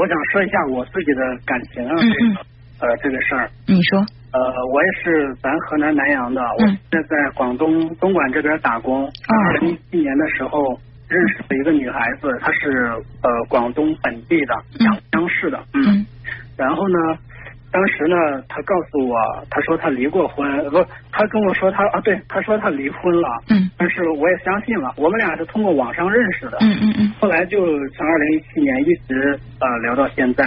我想说一下我自己的感情啊，这个呃，这个事儿。你说，呃，我也是咱河南南阳的，我嗯现在在广东东莞这边打工。二零一七年的时候认识了一个女孩子，她是呃广东本地的，嗯阳江市的，嗯。嗯然后呢，当时呢，他告诉我，他说他离过婚，呃不，他跟我说他啊，对，他说他离婚了，嗯。但是我也相信了，我们俩是通过网上认识的，嗯嗯嗯。后来就从二零一七年一直呃聊到现在，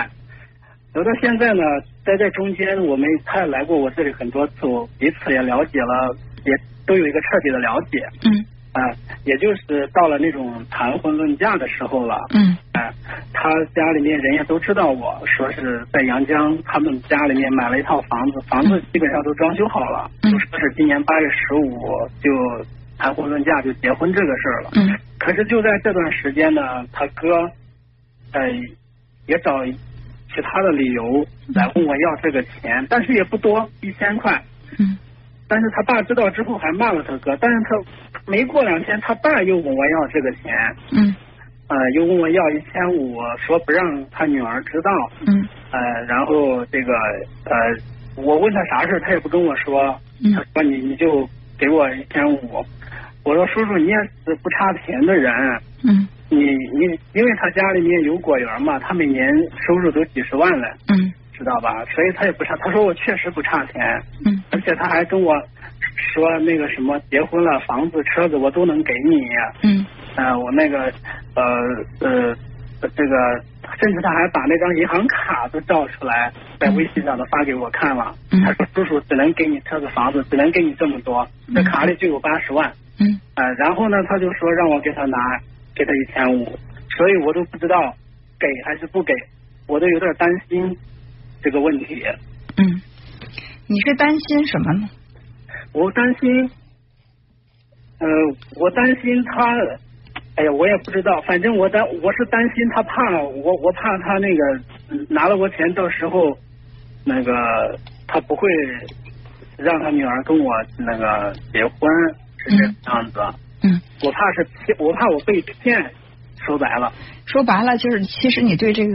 聊到现在呢，在这中间我们他也来过我这里很多次，我彼此也了解了，也都有一个彻底的了解。嗯。啊、也就是到了那种谈婚论嫁的时候了，嗯。哎、他家里面人也都知道我说是在阳江，他们家里面买了一套房子，房子基本上都装修好了，嗯。就说是今年八月十五就谈婚论嫁就结婚这个事儿了。嗯。可是就在这段时间呢，他哥呃也找其他的理由来问我要这个钱，但是也不多，一千块。嗯。但是他爸知道之后还骂了他哥，但是他没过两天，他爸又问我要这个钱，嗯呃，又问我要一千五，说不让他女儿知道，嗯。呃，然后这个呃，我问他啥事儿他也不跟我说，嗯。他说你你就给我一千五，我说叔叔你也是不差钱的人，嗯。你你因为他家里面有果园嘛，他每年收入都几十万了，嗯。知道吧？所以他也不差，他说我确实不差钱，嗯。而且他还跟我说那个什么结婚了房子车子我都能给你，嗯呃，我那个呃呃这个，甚至他还把那张银行卡都照出来，在微信上都发给我看了。嗯他说叔叔只能给你车子房子，只能给你这么多，这卡里就有八十万。嗯呃，然后呢，他就说让我给他拿，给他一千五，所以我都不知道给还是不给，我都有点担心这个问题。嗯，你是担心什么呢？我担心，呃，我担心他，哎呀，我也不知道，反正我担我是担心他怕我，我怕他那个嗯拿了我钱，到时候那个他不会让他女儿跟我那个结婚，是这样子。嗯，我怕是骗，我怕我被骗，说白了。说白了就是，其实你对这个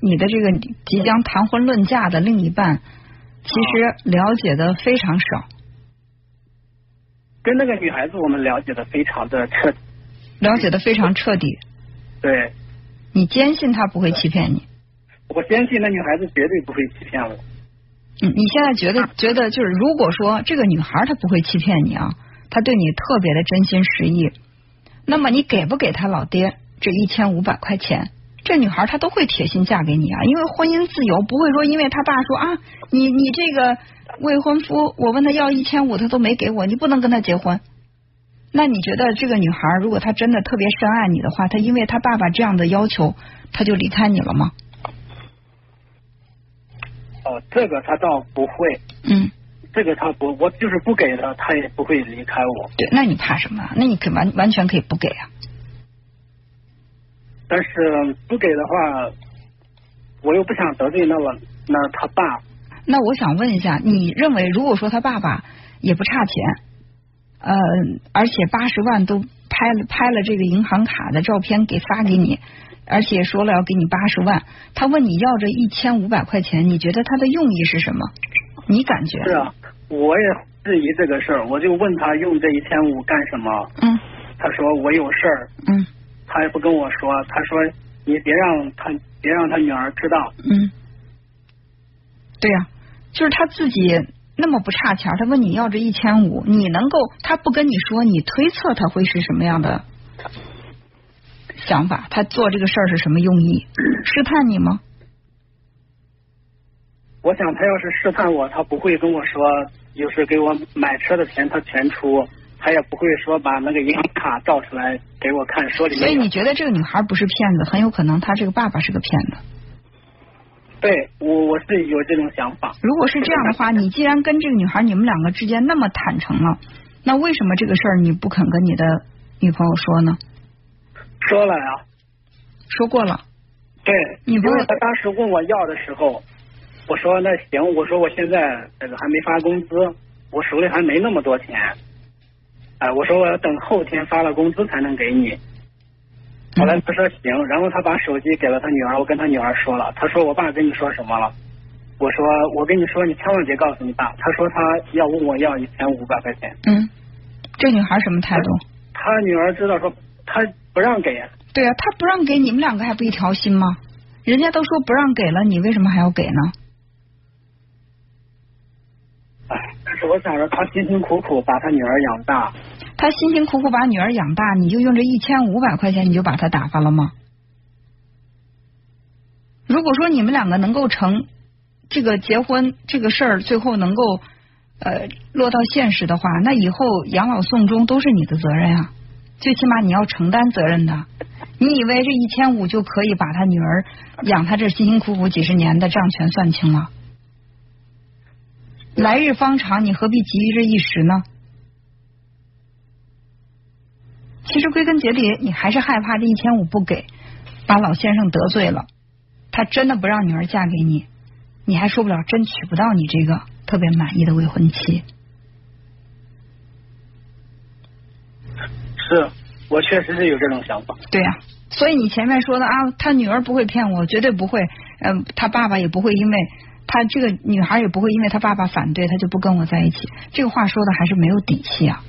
你的这个即将谈婚论嫁的另一半，其实了解的非常少，跟那个女孩子我们了解的非常的彻底，了解的非常彻底。对你坚信他不会欺骗你。我坚信那女孩子绝对不会欺骗我。嗯，你现在觉得觉得就是，如果说这个女孩她不会欺骗你啊，她对你特别的真心实意，那么你给不给她老爹这一千五百块钱？这女孩她都会铁心嫁给你啊，因为婚姻自由不会说因为她爸说啊，你你这个未婚夫，我问他要一千五，他都没给我，你不能跟他结婚。那你觉得这个女孩如果她真的特别深爱你的话，她因为她爸爸这样的要求，她就离开你了吗？哦，这个他倒不会，嗯，这个他不，我就是不给他，他也不会离开我。对，那你怕什么？那你可完完全可以不给啊。但是不给的话，我又不想得罪那个那他爸。那我想问一下，你认为如果说他爸爸也不差钱，呃，而且八十万都拍了拍了这个银行卡的照片给发给你，而且说了要给你八十万，他问你要这一千五百块钱，你觉得他的用意是什么？你感觉？是啊，我也质疑这个事儿，我就问他用这一千五干什么？嗯他说我有事儿，嗯他也不跟我说。他说你别让他别让他女儿知道。嗯，对呀、就是他自己那么不差钱，他问你要这一千五，你能够他不跟你说，你推测他会是什么样的想法？他做这个事儿是什么用意？试探你吗？我想他要是试探我，他不会跟我说，就是给我买车的钱他全出，他也不会说把那个银行卡照出来给我看，说里面。所以你觉得这个女孩不是骗子，很有可能她这个爸爸是个骗子。对我我是有这种想法。如果是这样的话，你既然跟这个女孩你们两个之间那么坦诚了，那为什么这个事儿你不肯跟你的女朋友说呢？说了呀，说过了，对，因你不为他当时问我要的时候，我说那行，我说我现在这个还没发工资，我手里还没那么多钱，哎，我说我要等后天发了工资才能给你。后来他说行，然后他把手机给了他女儿，我跟他女儿说了，他说我爸跟你说什么了？我说我跟你说，你千万别告诉你爸。他说他要问我要一千五百块钱。嗯，这女孩什么态度？他女儿知道说他不让给。对啊，他不让给你们两个还不一条心吗？人家都说不让给了，你为什么还要给呢？哎，但是我想着他辛辛苦苦把他女儿养大。他辛辛苦苦把女儿养大，你就用这一千五百块钱你就把他打发了吗？如果说你们两个能够成这个结婚这个事儿，最后能够呃落到现实的话，那以后养老送终都是你的责任啊！最起码你要承担责任的。你以为这一千五就可以把他女儿养他这辛辛苦苦几十年的账全算清了？来日方长，你何必急于这一时呢？其实归根结底，你还是害怕这一千五不给，把老先生得罪了。他真的不让女儿嫁给你，你还说不了真娶不到你这个特别满意的未婚妻。是我确实是有这种想法。对呀，所以你前面说的啊，他女儿不会骗我，绝对不会。嗯，他爸爸也不会，因为他这个女孩也不会，因为他爸爸反对，他就不跟我在一起。这个话说的还是没有底气啊。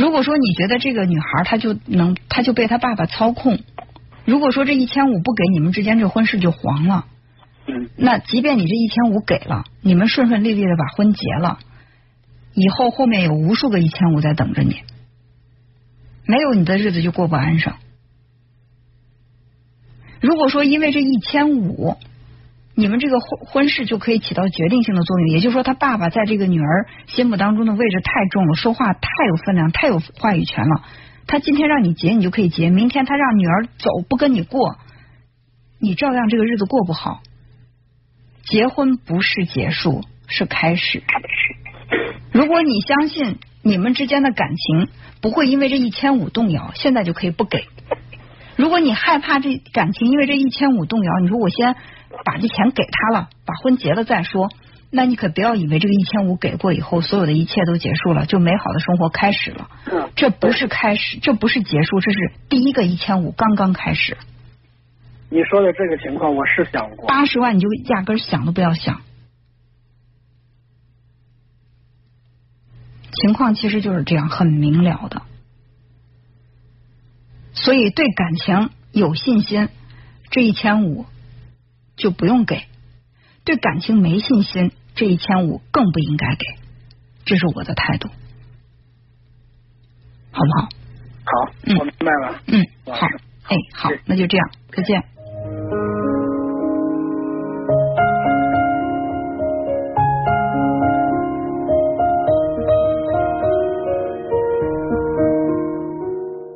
如果说你觉得这个女孩她就能，她就被她爸爸操控。如果说这一千五不给，你们之间这婚事就黄了。嗯。那即便你这一千五给了，你们顺顺利利的把婚结了，以后后面有无数个一千五在等着你，没有你的日子就过不安生。如果说因为这一千五。你们这个婚婚事就可以起到决定性的作用，也就是说，他爸爸在这个女儿心目当中的位置太重了，说话太有分量，太有话语权了。他今天让你结，你就可以结；明天他让女儿走，不跟你过，你照样这个日子过不好。结婚不是结束，是开始。如果你相信你们之间的感情不会因为这一千五动摇，现在就可以不给。如果你害怕这感情因为这一千五动摇，你说我先。把这钱给他了，把婚结了再说。那你可不要以为这个一千五给过以后，所有的一切都结束了，就美好的生活开始了。这不是开始，这不是结束，这是第一个一千五刚刚开始。你说的这个情况，我是想过。八十万你就压根想都不要想。情况其实就是这样，很明了的。所以对感情有信心，这一千五。就不用给，对感情没信心，这一千五更不应该给，这是我的态度，好不好？好，我明白了。嗯，好，哎，好，那就这样，再见。